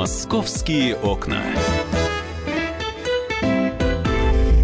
Московские окна.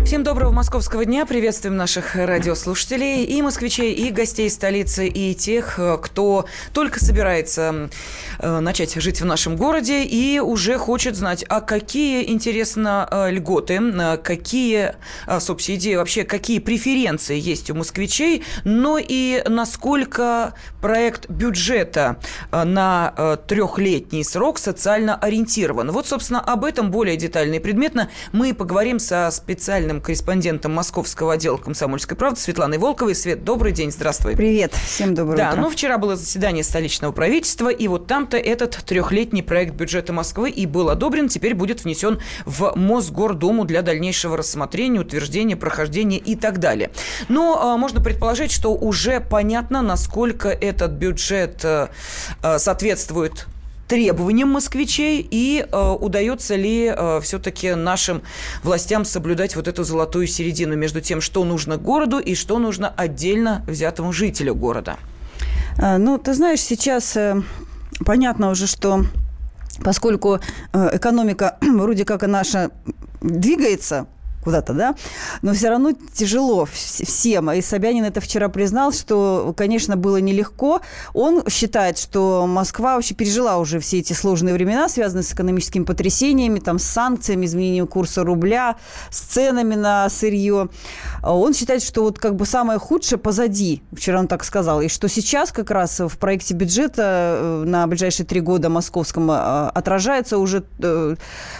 Всем доброго московского дня. Приветствуем наших радиослушателей и москвичей, и гостей столицы, и тех, кто только собирается э, начать жить в нашем городе и уже хочет знать, а какие, интересно, э, льготы, э, какие субсидии, вообще какие преференции есть у москвичей, но и насколько проект бюджета на трехлетний срок социально ориентирован. Вот, собственно, об этом более детально и предметно мы поговорим со специальным корреспондентом московского отдела «Комсомольской правды» Светланой Волковой. Свет, добрый день, здравствуй. Привет, всем доброе да, утро. ну вчера было заседание столичного правительства, и вот там-то этот трехлетний проект бюджета Москвы и был одобрен, теперь будет внесен в Мосгордуму для дальнейшего рассмотрения, утверждения, прохождения и так далее. Но а, можно предположить, что уже понятно, насколько этот бюджет а, соответствует требованиям москвичей и э, удается ли э, все-таки нашим властям соблюдать вот эту золотую середину между тем, что нужно городу и что нужно отдельно взятому жителю города? А, ну, ты знаешь, сейчас э, понятно уже, что поскольку э, экономика вроде как и наша двигается куда-то, да, но все равно тяжело всем. И Собянин это вчера признал, что, конечно, было нелегко. Он считает, что Москва вообще пережила уже все эти сложные времена, связанные с экономическими потрясениями, там, с санкциями, изменением курса рубля, с ценами на сырье. Он считает, что вот как бы самое худшее позади, вчера он так сказал, и что сейчас как раз в проекте бюджета э, на ближайшие три года московском э, отражаются уже э,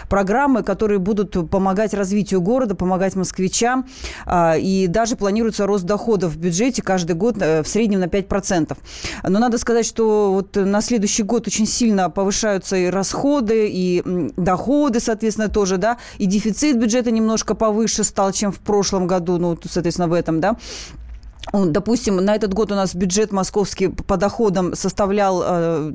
программы, которые будут помогать развитию города, помогать москвичам. А, и даже планируется рост доходов в бюджете каждый год э, в среднем на 5%. Но надо сказать, что вот на следующий год очень сильно повышаются и расходы, и доходы, соответственно, тоже, да, и дефицит бюджета немножко повыше стал, чем в прошлом году, ну, соответственно, в этом, да. Допустим, на этот год у нас бюджет московский по доходам составлял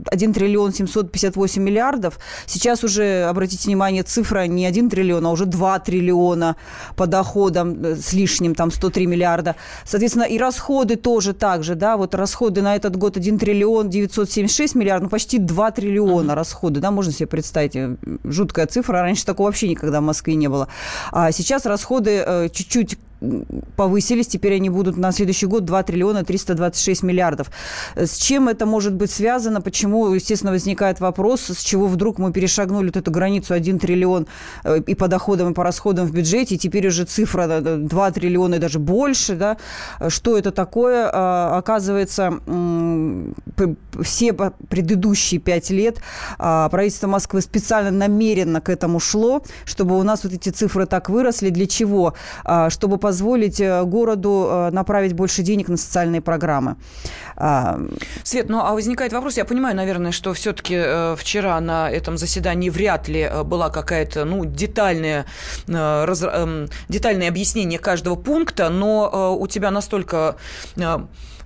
1 э, триллион 758 миллиардов. Сейчас уже, обратите внимание, цифра не 1 триллион, а уже 2 триллиона по доходам э, с лишним, там 103 миллиарда. Соответственно, и расходы тоже так же, да, вот расходы на этот год 1 триллион 976 миллиардов, ну, почти 2 триллиона mm-hmm. расходы, да, можно себе представить, э, жуткая цифра, раньше такого вообще никогда в Москве не было. А сейчас расходы чуть-чуть повысились, теперь они будут на следующий год 2 триллиона 326 миллиардов. С чем это может быть связано? Почему, естественно, возникает вопрос, с чего вдруг мы перешагнули вот эту границу 1 триллион э, и по доходам, и по расходам в бюджете, и теперь уже цифра 2 триллиона и даже больше, да? Что это такое? А, оказывается, все предыдущие пять лет а, правительство Москвы специально намеренно к этому шло, чтобы у нас вот эти цифры так выросли. Для чего? А, чтобы позволить э, городу э, направить больше денег на социальные программы. А, Свет, ну а возникает вопрос, я понимаю, наверное, что все-таки э, вчера на этом заседании вряд ли была какая-то, ну, детальная, раз, эм, детальное объяснение каждого пункта, но у тебя настолько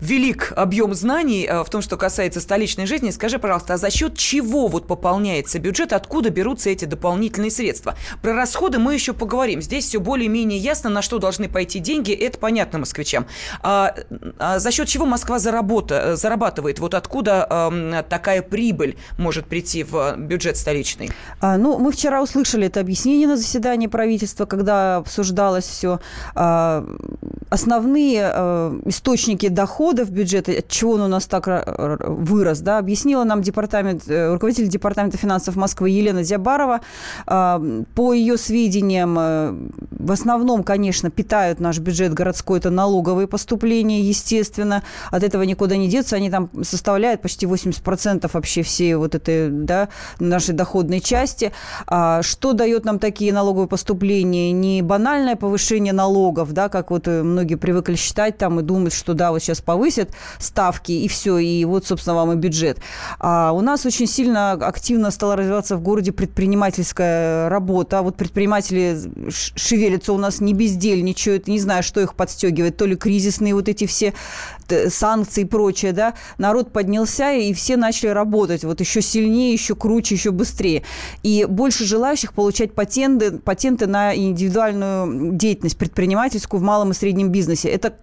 велик объем знаний в том, что касается столичной жизни. Скажи, пожалуйста, а за счет чего вот пополняется бюджет, откуда берутся эти дополнительные средства? Про расходы мы еще поговорим. Здесь все более-менее ясно, на что должны пойти деньги, это понятно москвичам. А, а за счет чего Москва заработа, зарабатывает? Вот откуда а, такая прибыль может прийти в бюджет столичный? А, ну, мы вчера услышали это объяснение на заседании правительства, когда обсуждалось все. А, основные а, источники доходов бюджета, от чего он у нас так вырос, да, объяснила нам департамент, э, руководитель департамента финансов Москвы Елена Зябарова. А, по ее сведениям, э, в основном, конечно, питают наш бюджет городской, это налоговые поступления, естественно. От этого никуда не деться. Они там составляют почти 80% вообще всей вот этой, да, нашей доходной части. А что дает нам такие налоговые поступления? Не банальное повышение налогов, да, как вот многие привыкли считать там и думать, что да, вот сейчас повысят ставки и все, и вот, собственно, вам и бюджет. А у нас очень сильно активно стала развиваться в городе предпринимательская работа. Вот предприниматели шевелятся у нас не бездельничают, не знаю, что их подстегивает, то ли кризисные вот эти все санкции и прочее, да, народ поднялся, и все начали работать вот еще сильнее, еще круче, еще быстрее. И больше желающих получать патенты, патенты на индивидуальную деятельность предпринимательскую в малом и среднем бизнесе. Это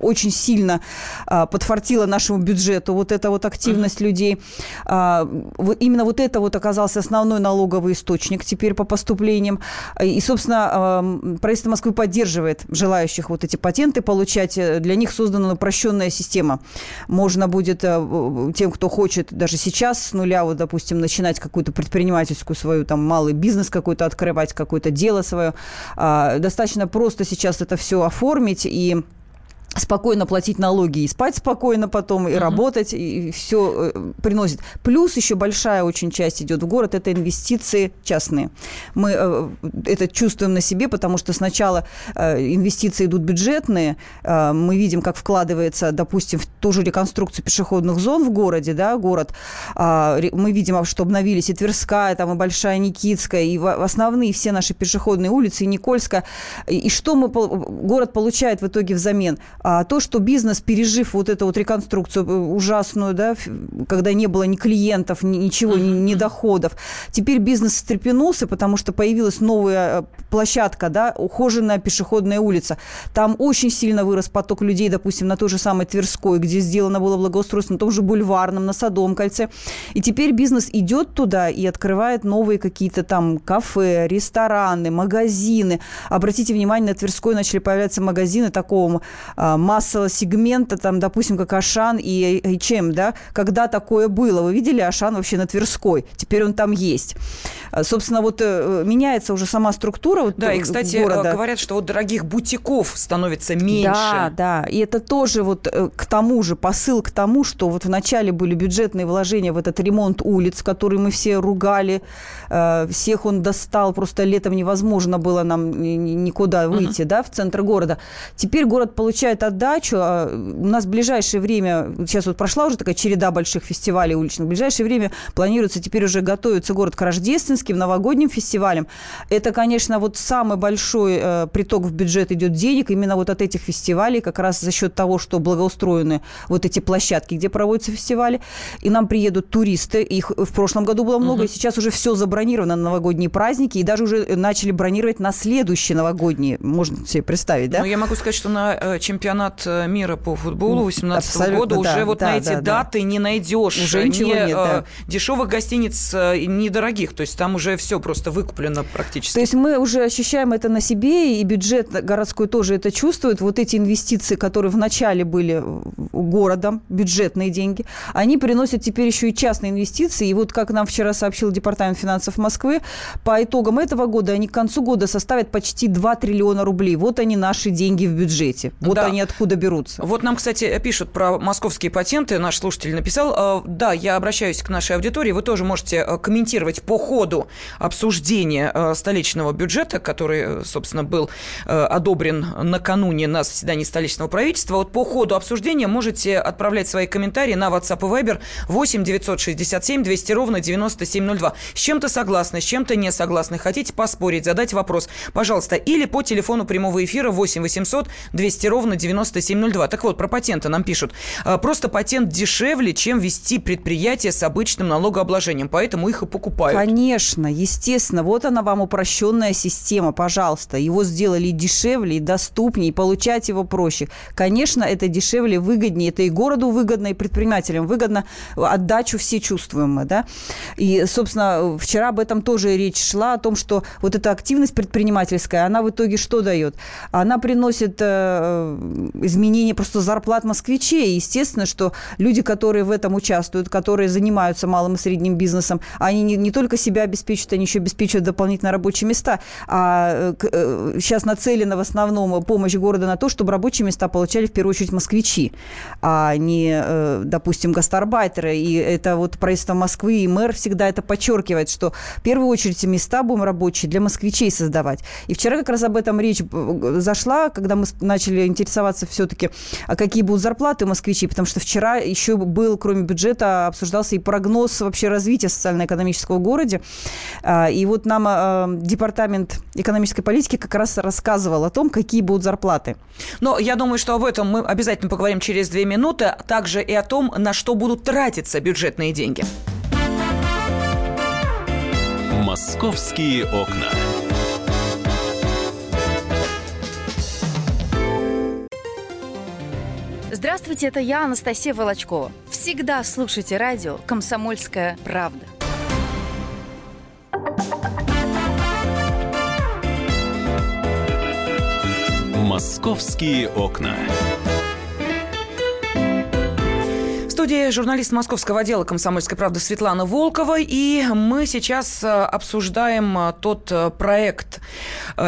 очень сильно а, подфартило нашему бюджету, вот эта вот активность uh-huh. людей. А, именно вот это вот оказался основной налоговый источник теперь по поступлениям. И, собственно, а, правительство Москвы поддерживает желающих вот эти патенты получать. Для них создана упрощенная система. Можно будет а, тем, кто хочет даже сейчас с нуля, вот, допустим, начинать какую-то предпринимательскую свою, там, малый бизнес какой-то открывать, какое-то дело свое. А, достаточно просто сейчас это все оформить и спокойно платить налоги и спать спокойно потом, и uh-huh. работать, и все э, приносит. Плюс еще большая очень часть идет в город, это инвестиции частные. Мы э, это чувствуем на себе, потому что сначала э, инвестиции идут бюджетные, мы видим, как вкладывается, допустим, в ту же реконструкцию пешеходных зон в городе, да, город, а, мы видим, что обновились и Тверская, там, и Большая Никитская, и основные все наши пешеходные улицы, и Никольская. И что мы, город получает в итоге взамен? А то, что бизнес, пережив вот эту вот реконструкцию э, ужасную, да, когда не было ни клиентов, ни, ничего, ни, ни доходов, теперь бизнес встрепенулся, потому что появилась новая э, площадка, да, ухоженная пешеходная улица. Там очень сильно вырос поток людей, допустим, на той же самой Тверской, где сделано было благоустройство, на том же Бульварном, на Садовом кольце. И теперь бизнес идет туда и открывает новые какие-то там кафе, рестораны, магазины. Обратите внимание, на Тверской начали появляться магазины такого а, массового сегмента, там, допустим, как Ашан и H&M, да, когда такое было. Вы видели Ашан вообще на Тверской? Теперь он там есть. А, собственно, вот э, меняется уже сама структура вот Да, и, кстати, города. говорят, что вот дорогих бутиков становится меньше. Да, да, и это тоже вот э, к тому же, посыл к тому, что вот вначале были бюджетные вложения в этот ремонт улиц, который мы все ругали, э, всех он достал, просто летом невозможно было нам никуда выйти, uh-huh. да, в центр города. Теперь город получает отдачу. А, у нас в ближайшее время, сейчас вот прошла уже такая череда больших фестивалей уличных, в ближайшее время планируется теперь уже готовится город к рождественским, новогодним фестивалям. Это, конечно, вот самый большой э, приток в бюджет идет денег именно вот от этих фестивалей, как раз за счет того, что благоустроены вот эти площадки, где проводятся фестивали. И нам приедут туристы, их в прошлом году было много, uh-huh. и сейчас уже все забронировано на новогодние праздники, и даже уже начали бронировать на следующие новогодние, можно себе представить, да? Ну, я могу сказать, что на э, чемпионат чемпионат э, мира по футболу 2018 года да, уже вот да, на эти да, даты да. не найдешь. Уже ничего нет, да. Э, дешевых гостиниц, э, недорогих. То есть там уже все просто выкуплено практически. То есть мы уже ощущаем это на себе, и бюджет городской тоже это чувствует. Вот эти инвестиции, которые вначале были городом, бюджетные деньги, они приносят теперь еще и частные инвестиции. И вот как нам вчера сообщил Департамент финансов Москвы, по итогам этого года они к концу года составят почти 2 триллиона рублей. Вот они наши деньги в бюджете. Вот да. они откуда берутся. Вот нам, кстати, пишут про московские патенты. Наш слушатель написал. Э, да, я обращаюсь к нашей аудитории. Вы тоже можете э, комментировать по ходу обсуждения э, столичного бюджета, который, собственно, был одобрен накануне на заседании столичного правительства. Вот по ходу обсуждения можете отправлять свои комментарии на WhatsApp и Viber 8 967 200 ровно 9702. С чем-то согласны, с чем-то не согласны. Хотите поспорить, задать вопрос, пожалуйста, или по телефону прямого эфира 8 800 200 ровно 9702. Так вот, про патенты нам пишут. «А, просто патент дешевле, чем вести предприятие с обычным налогообложением, поэтому их и покупают. Конечно, естественно. Вот она вам упрощенная система, пожалуйста. Его сделали дешевле и доступнее, и получать его проще. Конечно, это дешевле, выгоднее. Это и городу выгодно, и предпринимателям выгодно. Отдачу все чувствуем мы, да. И, собственно, вчера об этом тоже речь шла, о том, что вот эта активность предпринимательская, она в итоге что дает? Она приносит э, изменение просто зарплат москвичей. Естественно, что люди, которые в этом участвуют, которые занимаются малым и средним бизнесом, они не, не только себя обеспечивают, они еще обеспечивают дополнительно рабочие места. А сейчас э, нацелена в основном помощь города на то, чтобы рабочие места получали в первую очередь москвичи, а не, э, допустим, гастарбайтеры. И это вот правительство Москвы и мэр всегда это подчеркивает, что в первую очередь места будем рабочие для москвичей создавать. И вчера как раз об этом речь э, зашла, когда мы начали интересоваться поинтересоваться все-таки, а какие будут зарплаты москвичей, потому что вчера еще был, кроме бюджета, обсуждался и прогноз вообще развития социально-экономического в городе. А, и вот нам а, департамент экономической политики как раз рассказывал о том, какие будут зарплаты. Но я думаю, что об этом мы обязательно поговорим через две минуты, а также и о том, на что будут тратиться бюджетные деньги. Московские окна. Здравствуйте, это я, Анастасия Волочкова. Всегда слушайте радио «Комсомольская правда». Московские окна студии журналист московского отдела «Комсомольской правды» Светлана Волкова. И мы сейчас э, обсуждаем э, тот э, проект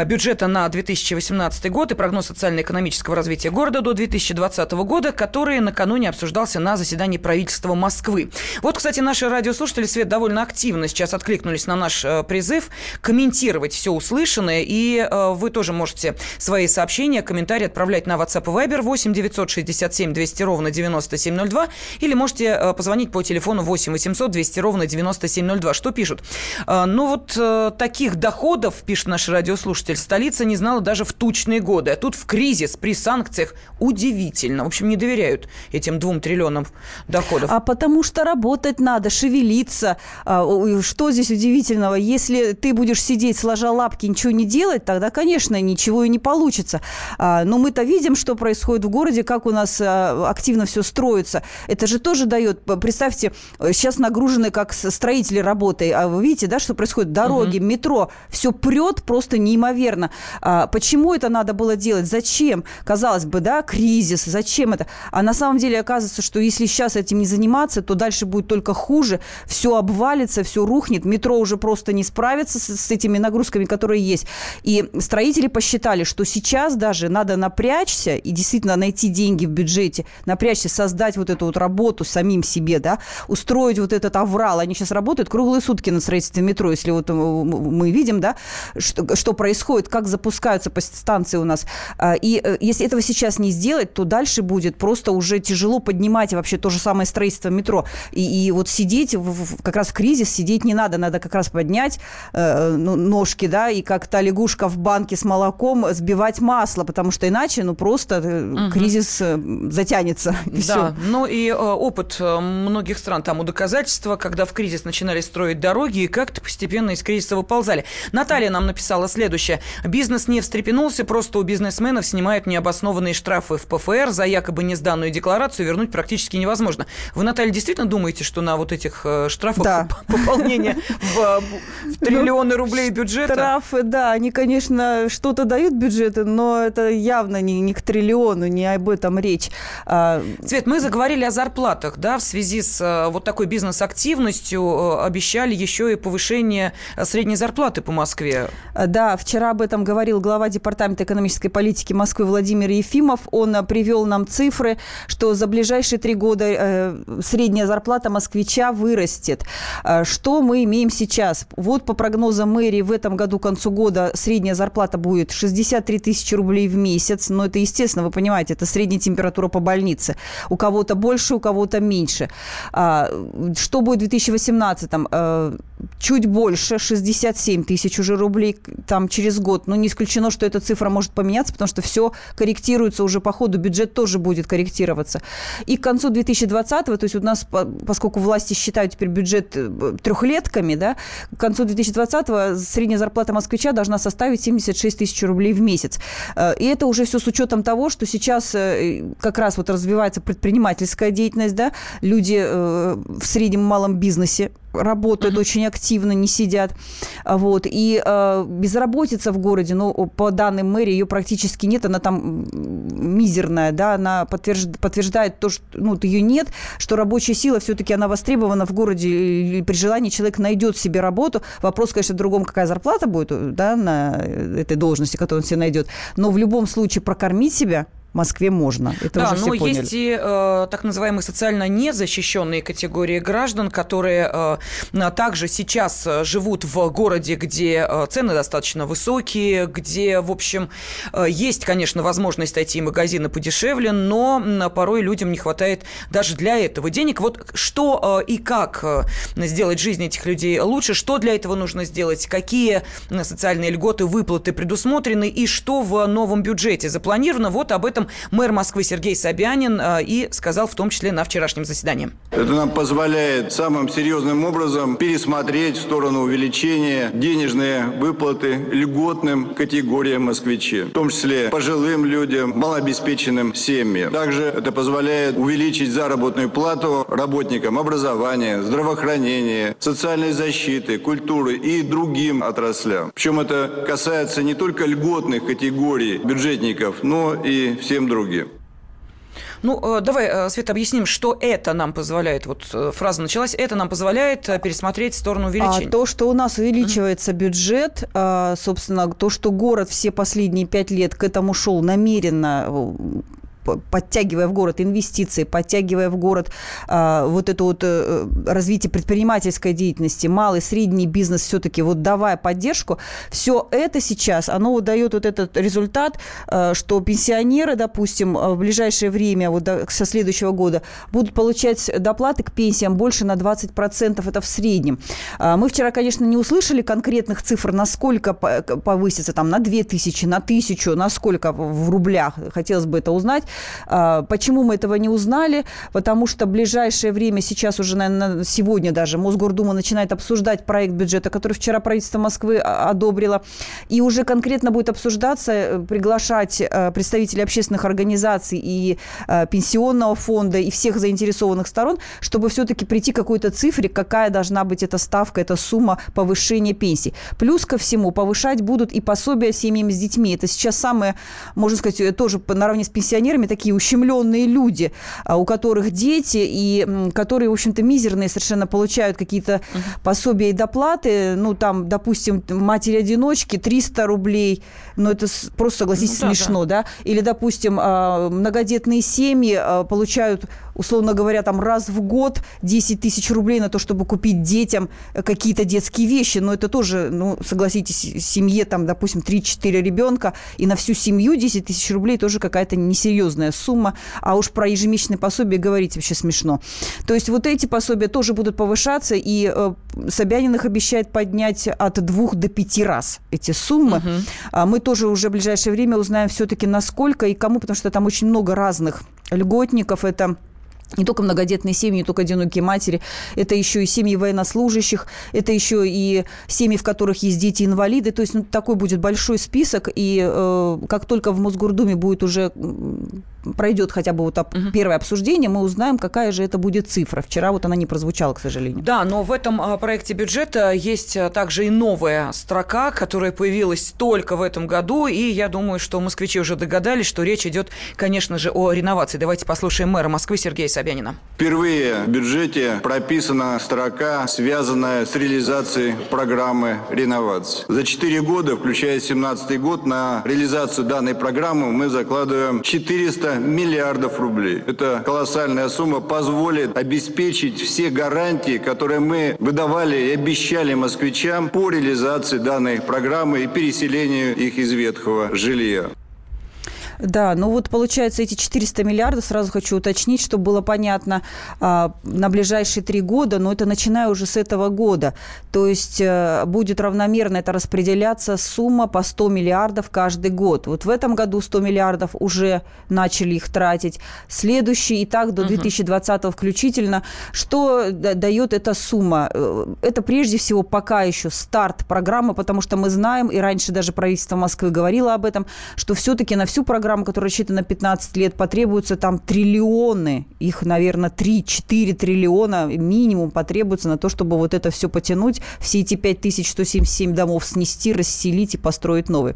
бюджета на 2018 год и прогноз социально-экономического развития города до 2020 года, который накануне обсуждался на заседании правительства Москвы. Вот, кстати, наши радиослушатели, Свет, довольно активно сейчас откликнулись на наш призыв комментировать все услышанное. И вы тоже можете свои сообщения, комментарии отправлять на WhatsApp и Viber 8 967 200 ровно 9702 или можете э, позвонить по телефону 8 800 200 ровно 9702. Что пишут? Э, ну вот э, таких доходов, пишет наш радиослушатель, столица не знала даже в тучные годы. А тут в кризис при санкциях удивительно. В общем, не доверяют этим двум триллионам доходов. А потому что работать надо, шевелиться. А, что здесь удивительного? Если ты будешь сидеть, сложа лапки, ничего не делать, тогда, конечно, ничего и не получится. А, но мы-то видим, что происходит в городе, как у нас активно все строится. Это же же тоже дает, представьте, сейчас нагружены как строители работой, а вы видите, да, что происходит? Дороги, угу. метро, все прет просто неимоверно. А, почему это надо было делать? Зачем? Казалось бы, да, кризис, зачем это? А на самом деле оказывается, что если сейчас этим не заниматься, то дальше будет только хуже, все обвалится, все рухнет, метро уже просто не справится с, с этими нагрузками, которые есть. И строители посчитали, что сейчас даже надо напрячься и действительно найти деньги в бюджете, напрячься, создать вот эту вот работу, работу самим себе, да, устроить вот этот аврал. Они сейчас работают круглые сутки на строительстве метро, если вот э, мы видим, да, что, что происходит, как запускаются станции у нас. А, и э, если этого сейчас не сделать, то дальше будет просто уже тяжело поднимать вообще то же самое строительство метро. И, и вот сидеть, в, как раз в кризис сидеть не надо, надо как раз поднять э, ну, ножки, да, и как та лягушка в банке с молоком сбивать масло, потому что иначе, ну, просто угу. кризис затянется. И да, все. ну и опыт э, многих стран тому доказательство, когда в кризис начинали строить дороги и как-то постепенно из кризиса выползали. Наталья нам написала следующее. Бизнес не встрепенулся, просто у бизнесменов снимают необоснованные штрафы в ПФР за якобы несданную декларацию вернуть практически невозможно. Вы, Наталья, действительно думаете, что на вот этих э, штрафах да. пополнение в, в триллионы рублей бюджета? Штрафы, да, они, конечно, что-то дают бюджеты, но это явно не, не к триллиону, не об этом речь. А, Свет, мы заговорили о зарплате зарплатах, да, в связи с э, вот такой бизнес-активностью э, обещали еще и повышение э, средней зарплаты по Москве. Да, вчера об этом говорил глава Департамента экономической политики Москвы Владимир Ефимов. Он привел нам цифры, что за ближайшие три года средняя зарплата москвича вырастет. Что мы имеем сейчас? Вот по прогнозам мэрии в этом году к концу года средняя зарплата будет 63 тысячи рублей в месяц. Но это, естественно, вы понимаете, это средняя температура по больнице. У кого-то больше, у кого-то меньше. А, что будет в 2018? Э, чуть больше, 67 тысяч уже рублей там через год. Но не исключено, что эта цифра может поменяться, потому что все корректируется уже по ходу, бюджет тоже будет корректироваться. И к концу 2020, то есть у нас, поскольку власти считают теперь бюджет э, трехлетками, да, к концу 2020 средняя зарплата москвича должна составить 76 тысяч рублей в месяц. Э, и это уже все с учетом того, что сейчас как раз вот развивается предпринимательская деятельность, да, люди э, в среднем малом бизнесе работают mm-hmm. очень активно, не сидят. Вот. И э, безработица в городе, ну, по данным мэрии, ее практически нет, она там мизерная, да, она подтвержд... подтверждает то, что ну, ее нет, что рабочая сила все-таки она востребована в городе, и при желании человек найдет себе работу. Вопрос, конечно, в другом, какая зарплата будет, да, на этой должности, которую он себе найдет. Но в любом случае прокормить себя – Москве можно. Это да, уже все но поняли. есть и э, так называемые социально незащищенные категории граждан, которые э, также сейчас э, живут в городе, где э, цены достаточно высокие, где, в общем, э, есть, конечно, возможность найти магазины подешевле, но порой людям не хватает даже для этого денег. Вот что и как сделать жизнь этих людей лучше, что для этого нужно сделать, какие социальные льготы, выплаты предусмотрены и что в новом бюджете запланировано. Вот об этом мэр Москвы Сергей Собянин э, и сказал в том числе на вчерашнем заседании. Это нам позволяет самым серьезным образом пересмотреть в сторону увеличения денежные выплаты льготным категориям москвичей, в том числе пожилым людям, малообеспеченным семьям. Также это позволяет увеличить заработную плату работникам образования, здравоохранения, социальной защиты, культуры и другим отраслям. Причем это касается не только льготных категорий бюджетников, но и всем другим. Ну, э, давай, э, Света, объясним, что это нам позволяет. Вот э, фраза началась. Это нам позволяет пересмотреть в сторону увеличения. А то, что у нас увеличивается mm-hmm. бюджет, собственно, то, что город все последние пять лет к этому шел намеренно подтягивая в город инвестиции, подтягивая в город а, вот это вот а, развитие предпринимательской деятельности, малый, средний бизнес все-таки вот давая поддержку, все это сейчас, оно вот дает вот этот результат, а, что пенсионеры, допустим, в ближайшее время, вот до, со следующего года, будут получать доплаты к пенсиям больше на 20%, это в среднем. А, мы вчера, конечно, не услышали конкретных цифр, насколько повысится, там, на 2000, на 1000, насколько в рублях, хотелось бы это узнать, а, почему мы этого не узнали? Потому что в ближайшее время, сейчас уже, наверное, сегодня даже Мосгордума начинает обсуждать проект бюджета, который вчера правительство Москвы одобрило. И уже конкретно будет обсуждаться, э, приглашать э, представителей общественных организаций и э, пенсионного фонда, и всех заинтересованных сторон, чтобы все-таки прийти к какой-то цифре, какая должна быть эта ставка, эта сумма повышения пенсий. Плюс ко всему повышать будут и пособия семьям с детьми. Это сейчас самое, можно сказать, тоже наравне с пенсионерами сами такие ущемленные люди, а, у которых дети, и которые, в общем-то, мизерные совершенно получают какие-то uh-huh. пособия и доплаты. Ну, там, допустим, матери-одиночки 300 рублей, ну, это просто, согласитесь, ну, да, смешно, да. да? Или, допустим, а, многодетные семьи а, получают условно говоря, там раз в год 10 тысяч рублей на то, чтобы купить детям какие-то детские вещи. Но это тоже, ну, согласитесь, семье там, допустим, 3-4 ребенка, и на всю семью 10 тысяч рублей тоже какая-то несерьезная сумма. А уж про ежемесячные пособия говорить вообще смешно. То есть вот эти пособия тоже будут повышаться, и э, Собянин их обещает поднять от двух до пяти раз эти суммы. Угу. Мы тоже уже в ближайшее время узнаем все-таки насколько и кому, потому что там очень много разных льготников. Это не только многодетные семьи, не только одинокие матери, это еще и семьи военнослужащих, это еще и семьи, в которых есть дети-инвалиды. То есть ну, такой будет большой список, и э, как только в Мосгордуме будет уже пройдет хотя бы вот угу. первое обсуждение, мы узнаем, какая же это будет цифра. Вчера вот она не прозвучала, к сожалению. Да, но в этом а, проекте бюджета есть а, также и новая строка, которая появилась только в этом году, и я думаю, что москвичи уже догадались, что речь идет, конечно же, о реновации. Давайте послушаем мэра Москвы Сергея Собянина. Впервые в бюджете прописана строка, связанная с реализацией программы реновации. За четыре года, включая 2017 год, на реализацию данной программы мы закладываем 400 миллиардов рублей. Это колоссальная сумма позволит обеспечить все гарантии, которые мы выдавали и обещали москвичам по реализации данной программы и переселению их из ветхого жилья. Да, ну вот получается эти 400 миллиардов, сразу хочу уточнить, чтобы было понятно, а, на ближайшие три года, но это начиная уже с этого года. То есть э, будет равномерно это распределяться сумма по 100 миллиардов каждый год. Вот в этом году 100 миллиардов уже начали их тратить. Следующий и так до 2020 включительно. Что дает эта сумма? Э, это прежде всего пока еще старт программы, потому что мы знаем, и раньше даже правительство Москвы говорило об этом, что все-таки на всю программу программа, которая рассчитана на 15 лет, потребуются там триллионы, их, наверное, 3-4 триллиона минимум потребуется на то, чтобы вот это все потянуть, все эти 5177 домов снести, расселить и построить новые.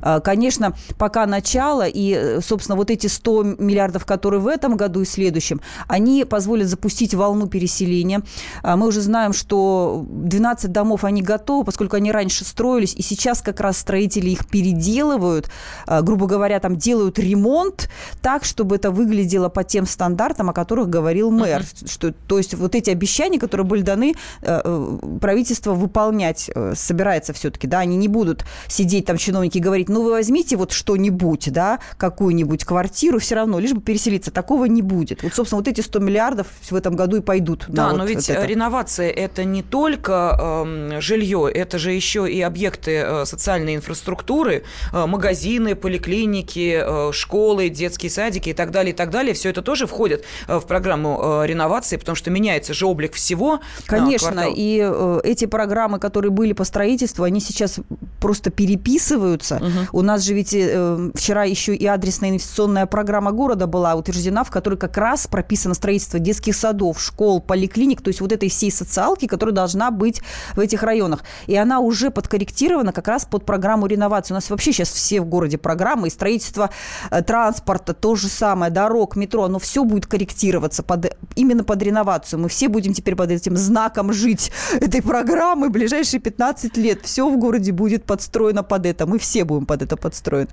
А, конечно, пока начало, и, собственно, вот эти 100 миллиардов, которые в этом году и следующем, они позволят запустить волну переселения. А, мы уже знаем, что 12 домов, они готовы, поскольку они раньше строились, и сейчас как раз строители их переделывают, а, грубо говоря, там там делают ремонт так, чтобы это выглядело по тем стандартам, о которых говорил мэр. Uh-huh. Что, то есть вот эти обещания, которые были даны, э, э, правительство выполнять э, собирается все-таки, да, они не будут сидеть там чиновники и говорить, ну вы возьмите вот что-нибудь, да, какую-нибудь квартиру, все равно, лишь бы переселиться. Такого не будет. Вот, собственно, вот эти 100 миллиардов в этом году и пойдут. Да, но вот ведь это. реновация это не только э, жилье, это же еще и объекты э, социальной инфраструктуры, э, магазины, поликлиники, э, школы, детские садики и так далее, и так далее. Все это тоже входит э, в программу э, реновации, потому что меняется же облик всего. Конечно, квартал. и эти программы, которые были по строительству, они сейчас просто переписываются. Угу. У нас же ведь вчера еще и адресная инвестиционная программа города была утверждена, в которой как раз прописано строительство детских садов, школ, поликлиник, то есть вот этой всей социалки, которая должна быть в этих районах. И она уже подкорректирована как раз под программу реновации. У нас вообще сейчас все в городе программы, и строительство э, транспорта, то же самое, дорог, метро, оно все будет корректироваться под, именно под реновацию. Мы все будем теперь под этим знаком жить этой программы в ближайшие 15 лет. Все в городе будет подстроено под это. Мы все будем под это подстроены.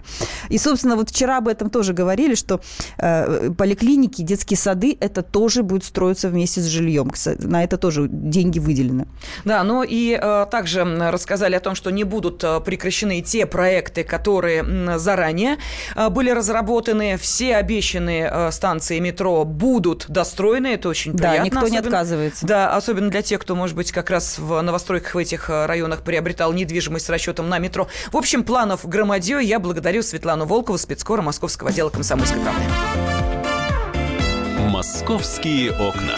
И, собственно, вот вчера об этом тоже говорили, что э, поликлиники, детские сады, это тоже будет строиться вместе с жильем. На это тоже деньги выделены. Да, ну и э, также рассказали о том, что не будут э, прекращены те проекты, которые заранее были разработаны. Все обещанные э, станции метро будут достроены. Это очень да, приятно. никто особенно, не отказывается. Да, особенно для тех, кто, может быть, как раз в новостройках в этих э, районах приобретал недвижимость с расчетом на метро. В общем, планов громадье. Я благодарю Светлану Волкову, спецкора Московского отдела комсомольской правды. Московские окна.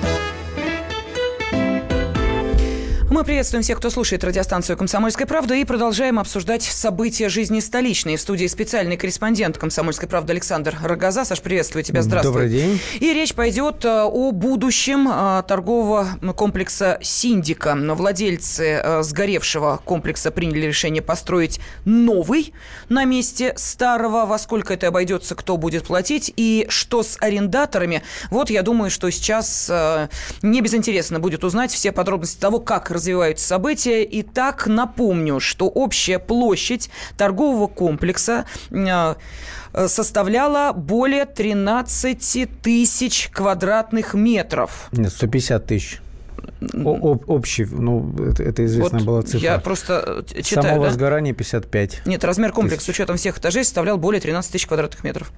Мы приветствуем всех, кто слушает радиостанцию «Комсомольская правда» и продолжаем обсуждать события жизни столичной. В студии специальный корреспондент «Комсомольской правды» Александр Рогоза. Саш, приветствую тебя. Здравствуй. Добрый день. И речь пойдет э, о будущем э, торгового комплекса «Синдика». Владельцы э, сгоревшего комплекса приняли решение построить новый на месте старого. Во сколько это обойдется, кто будет платить и что с арендаторами. Вот я думаю, что сейчас не безинтересно будет узнать все подробности того, как развиваются события. Итак, напомню, что общая площадь торгового комплекса э, составляла более 13 тысяч квадратных метров. Нет, 150 тысяч. О, общий, ну, это, это известная вот была цифра. Я просто читаю, Само да? возгорание 55. Нет, размер комплекса с учетом всех этажей составлял более 13 тысяч квадратных метров.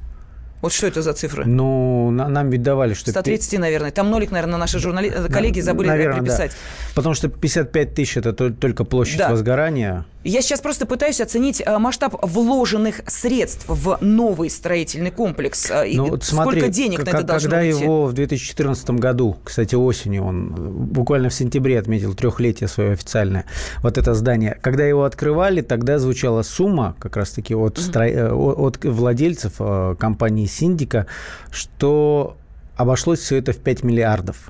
Вот что это за цифры? Ну, на, нам ведь давали, что... 130, наверное. Там нолик, наверное, наши журнали... коллеги забыли наверное, приписать. Да. Потому что 55 тысяч – это только площадь да. возгорания. Я сейчас просто пытаюсь оценить масштаб вложенных средств в новый строительный комплекс. Ну, вот смотри, Сколько денег как, на это должно Когда уйти? его в 2014 году, кстати, осенью, он буквально в сентябре отметил трехлетие свое официальное, вот это здание. Когда его открывали, тогда звучала сумма как раз-таки от, mm-hmm. стро... от владельцев компании «Синдика», что обошлось все это в 5 миллиардов.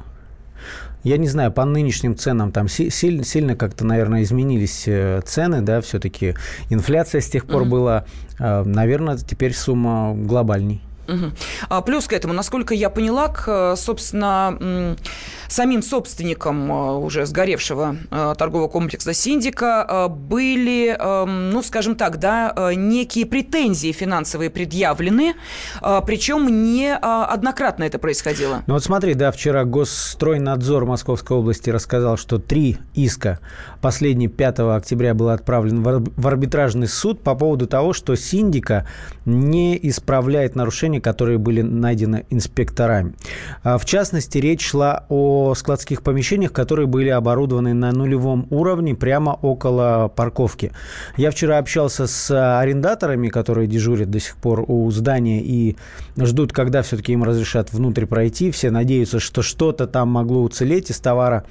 Я не знаю, по нынешним ценам там сильно, сильно как-то, наверное, изменились цены, да, все-таки инфляция с тех пор mm-hmm. была, наверное, теперь сумма глобальней. А плюс к этому, насколько я поняла, к, собственно, самим собственникам уже сгоревшего торгового комплекса «Синдика» были, ну, скажем так, да, некие претензии финансовые предъявлены, причем не однократно это происходило. Ну вот смотри, да, вчера Госстройнадзор Московской области рассказал, что три иска, последний 5 октября был отправлен в арбитражный суд по поводу того, что «Синдика» не исправляет нарушения нарушения, которые были найдены инспекторами. А, в частности, речь шла о складских помещениях, которые были оборудованы на нулевом уровне прямо около парковки. Я вчера общался с арендаторами, которые дежурят до сих пор у здания и ждут, когда все-таки им разрешат внутрь пройти. Все надеются, что что-то там могло уцелеть из товара.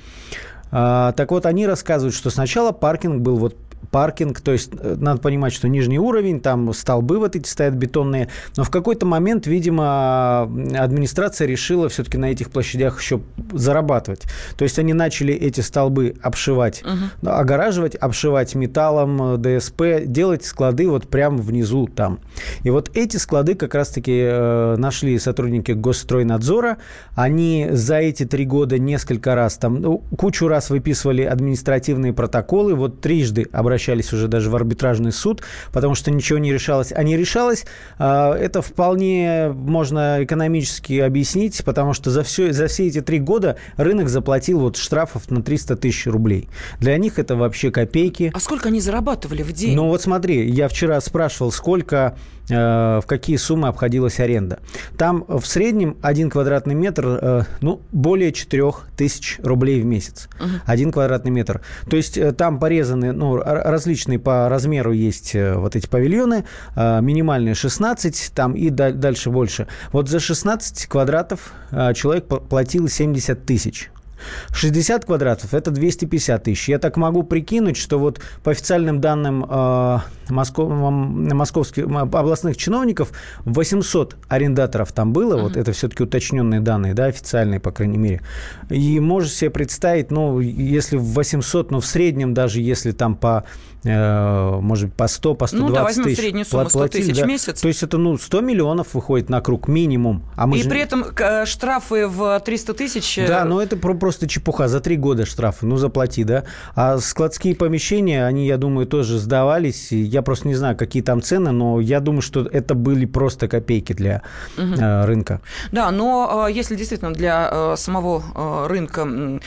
А, так вот, они рассказывают, что сначала паркинг был вот паркинг, то есть э, надо понимать, что нижний уровень, там столбы вот эти стоят бетонные, но в какой-то момент, видимо, администрация решила все-таки на этих площадях еще зарабатывать. То есть они начали эти столбы обшивать, угу. огораживать, обшивать металлом, э, ДСП, делать склады вот прямо внизу там. И вот эти склады как раз-таки э, нашли сотрудники Госстройнадзора. Они за эти три года несколько раз там, ну, кучу раз выписывали административные протоколы, вот трижды обращались обращались уже даже в арбитражный суд, потому что ничего не решалось. А не решалось, а, это вполне можно экономически объяснить, потому что за, все, за все эти три года рынок заплатил вот штрафов на 300 тысяч рублей. Для них это вообще копейки. А сколько они зарабатывали в день? Ну вот смотри, я вчера спрашивал, сколько в какие суммы обходилась аренда. Там в среднем один квадратный метр, э, ну, более 4 тысяч рублей в месяц. Угу. Один квадратный метр. То есть э, там порезаны, ну, различные по размеру есть вот эти павильоны, минимальные 16, там и дальше больше. Вот за 16 квадратов человек платил 70 тысяч. 60 квадратов – это 250 тысяч. Я так могу прикинуть, что вот по официальным данным э, Москов, московских областных чиновников 800 арендаторов там было. Uh-huh. Вот это все-таки уточненные данные, да, официальные, по крайней мере. И можете себе представить, ну, если в 800, ну, в среднем даже если там по Э, может быть, по 100, по 120 ну, да, возьмем тысяч. среднюю сумму 100 тысяч да. в месяц. То есть это ну, 100 миллионов выходит на круг минимум. А мы И же... при этом э, штрафы в 300 тысяч... Э, да, но это просто чепуха. За три года штрафы, ну заплати, да. А складские помещения, они, я думаю, тоже сдавались. Я просто не знаю, какие там цены, но я думаю, что это были просто копейки для угу. рынка. Да, но если действительно для самого рынка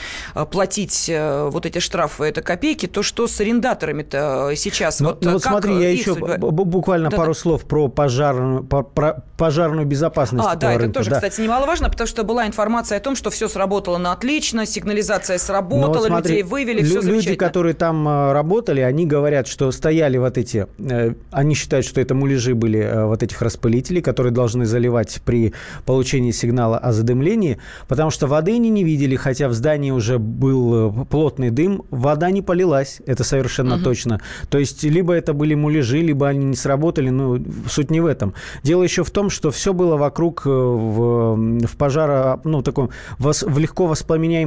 платить вот эти штрафы это копейки, то что с арендаторами-то Э, сейчас? Ну, вот, ну, вот смотри, я еще судьба... буквально да, пару да. слов про пожарную, про пожарную безопасность. А, да, это тоже, да. кстати, немаловажно, потому что была информация о том, что все сработало на отлично, сигнализация сработала, вот смотри, людей вывели, все Люди, которые там э, работали, они говорят, что стояли вот эти, э, они считают, что это муляжи были вот этих распылителей, которые должны заливать при получении сигнала о задымлении, потому что воды они не видели, хотя в здании уже был плотный дым, вода не полилась, это совершенно угу. точно. То есть, либо это были муляжи, либо они не сработали, ну, суть не в этом. Дело еще в том, что все было вокруг э, в, в пожара, ну, таком, в легко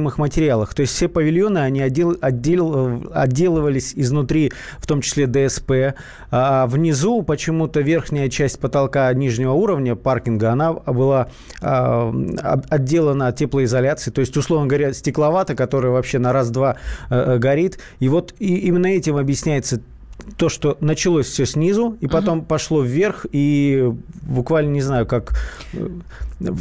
воспламеняемых материалах. То есть, все павильоны, они отдел, отдел, отделывались изнутри, в том числе ДСП. А внизу почему-то верхняя часть потолка нижнего уровня паркинга, она была а, отделана теплоизоляцией, то есть, условно говоря, стекловата, которая вообще на раз-два э, горит. И вот и именно этим объясняется то, что началось все снизу, и потом угу. пошло вверх, и буквально, не знаю, как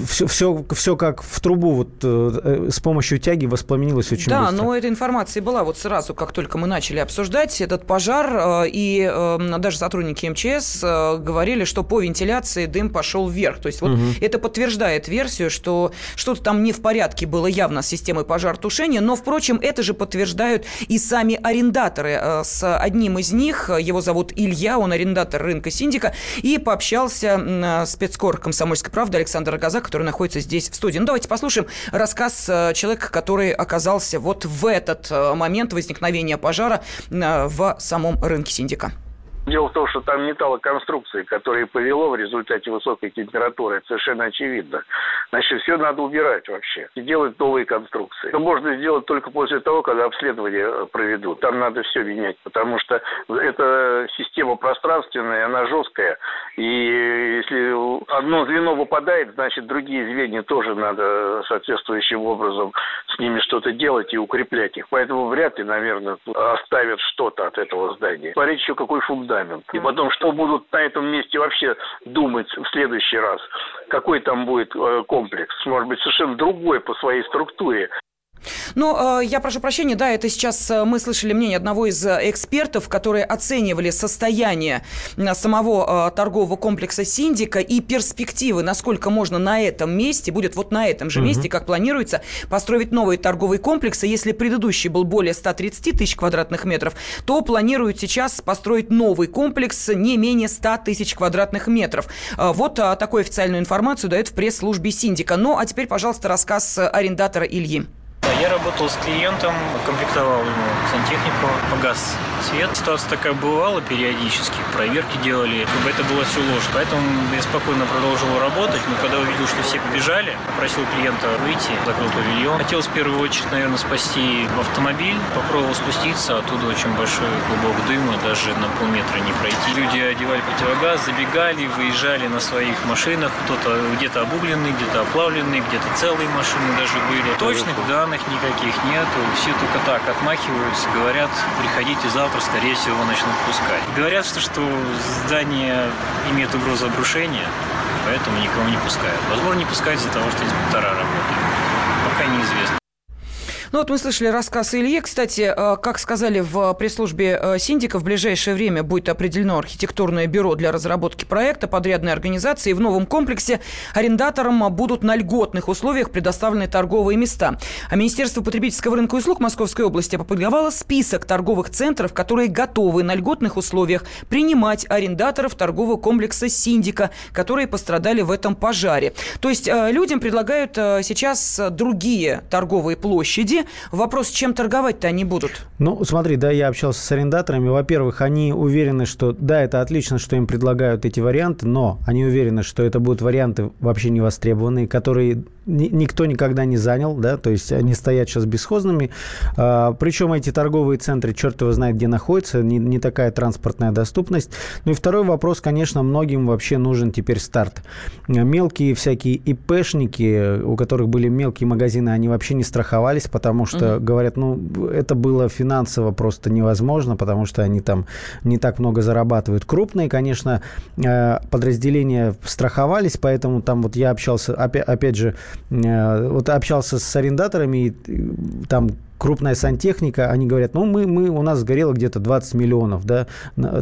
все, все, все как в трубу вот э, с помощью тяги воспламенилось очень да, быстро. Да, но эта информация была вот сразу, как только мы начали обсуждать этот пожар, э, и э, даже сотрудники МЧС говорили, что по вентиляции дым пошел вверх. То есть вот угу. это подтверждает версию, что что-то там не в порядке было явно с системой пожаротушения, но, впрочем, это же подтверждают и сами арендаторы. С одним из них, его зовут Илья, он арендатор рынка Синдика, и пообщался спецкор «Комсомольской правды» Александр Газа который находится здесь в студии. Ну, давайте послушаем рассказ э, человека, который оказался вот в этот э, момент возникновения пожара э, в самом рынке Синдика. Дело в том, что там металлоконструкции, которые повело в результате высокой температуры, это совершенно очевидно. Значит, все надо убирать вообще и делать новые конструкции. Это можно сделать только после того, когда обследование э, проведут. Там надо все менять, потому что эта система пространственная, она жесткая. И если одно звено выпадает, значит, другие звенья тоже надо соответствующим образом с ними что-то делать и укреплять их. Поэтому вряд ли, наверное, оставят что-то от этого здания. Смотрите еще какой фундамент фундамент. И потом, что будут на этом месте вообще думать в следующий раз? Какой там будет э, комплекс? Может быть, совершенно другой по своей структуре. Ну, я прошу прощения, да, это сейчас э, мы слышали мнение одного из э, экспертов, которые оценивали состояние э, самого торгового комплекса Синдика и перспективы, насколько можно на этом месте, будет вот на этом же месте, как планируется, построить новые торговые комплексы. Если предыдущий был более 130 тысяч квадратных метров, то планируют сейчас построить новый комплекс не менее 100 тысяч квадратных метров. Вот такую официальную информацию дает в пресс-службе Синдика. Ну, а теперь, пожалуйста, рассказ арендатора Ильи. Я работал с клиентом, комплектовал ему сантехнику, погас свет. Ситуация такая бывала периодически, проверки делали, как бы это было все ложь. Поэтому я спокойно продолжил работать, но когда увидел, что все побежали, попросил клиента выйти, закрыл павильон. Хотел в первую очередь, наверное, спасти автомобиль, попробовал спуститься, оттуда очень большой клубок дыма, даже на полметра не пройти. Люди одевали противогаз, забегали, выезжали на своих машинах, кто-то где-то обугленный, где-то оплавленный, где-то целые машины даже были. Точных данных никаких нету, все только так отмахиваются, говорят, приходите завтра, скорее всего, начнут пускать. Говорят, что, что здание имеет угрозу обрушения, поэтому никого не пускают. Возможно, не пускают из-за того, что инспектора работают. Пока неизвестно. Ну вот мы слышали рассказ Ильи. Кстати, э, как сказали в пресс-службе э, Синдика, в ближайшее время будет определено архитектурное бюро для разработки проекта подрядной организации. И в новом комплексе арендаторам будут на льготных условиях предоставлены торговые места. А Министерство потребительского рынка и услуг Московской области опубликовало список торговых центров, которые готовы на льготных условиях принимать арендаторов торгового комплекса Синдика, которые пострадали в этом пожаре. То есть э, людям предлагают сейчас другие торговые площади, вопрос, чем торговать-то они будут? Ну, смотри, да, я общался с арендаторами. Во-первых, они уверены, что да, это отлично, что им предлагают эти варианты, но они уверены, что это будут варианты вообще не востребованные, которые никто никогда не занял, да, то есть они стоят сейчас бесхозными. А, причем эти торговые центры, черт его знает, где находятся, не, не такая транспортная доступность. Ну и второй вопрос, конечно, многим вообще нужен теперь старт. Мелкие всякие ИПшники, у которых были мелкие магазины, они вообще не страховались, потому что угу. говорят, ну, это было финансово просто невозможно, потому что они там не так много зарабатывают. Крупные, конечно, э, подразделения страховались, поэтому там вот я общался, опять, опять же, вот общался с арендаторами, и там крупная сантехника, они говорят, ну, мы, мы, у нас сгорело где-то 20 миллионов, да,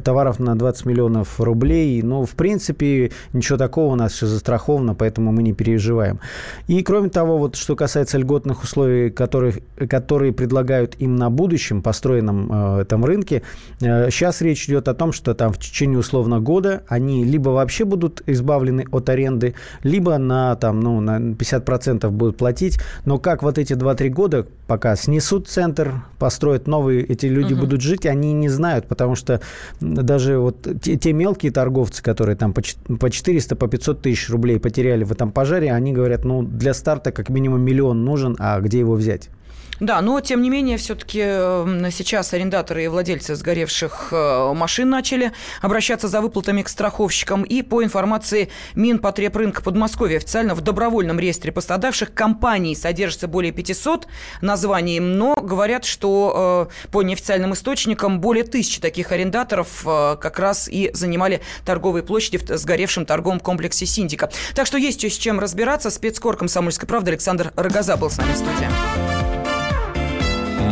товаров на 20 миллионов рублей, но, в принципе, ничего такого у нас все застраховано, поэтому мы не переживаем. И, кроме того, вот, что касается льготных условий, которых, которые предлагают им на будущем построенном э, этом рынке, э, сейчас речь идет о том, что там в течение условно года они либо вообще будут избавлены от аренды, либо на, там, ну, на 50% будут платить, но как вот эти 2-3 года, пока снес снесут центр, построят новые, эти люди угу. будут жить, они не знают, потому что даже вот те, те мелкие торговцы, которые там по, по 400, по 500 тысяч рублей потеряли в этом пожаре, они говорят, ну, для старта как минимум миллион нужен, а где его взять? Да, но тем не менее, все-таки эм, сейчас арендаторы и владельцы сгоревших э, машин начали обращаться за выплатами к страховщикам. И по информации Минпотребрынка Подмосковья, официально в добровольном реестре пострадавших компаний содержится более 500 названий, но говорят, что э, по неофициальным источникам более тысячи таких арендаторов э, как раз и занимали торговые площади в сгоревшем торговом комплексе Синдика. Так что есть с чем разбираться. Спецкор «Комсомольской правды» Александр Рогоза был с нами в студии.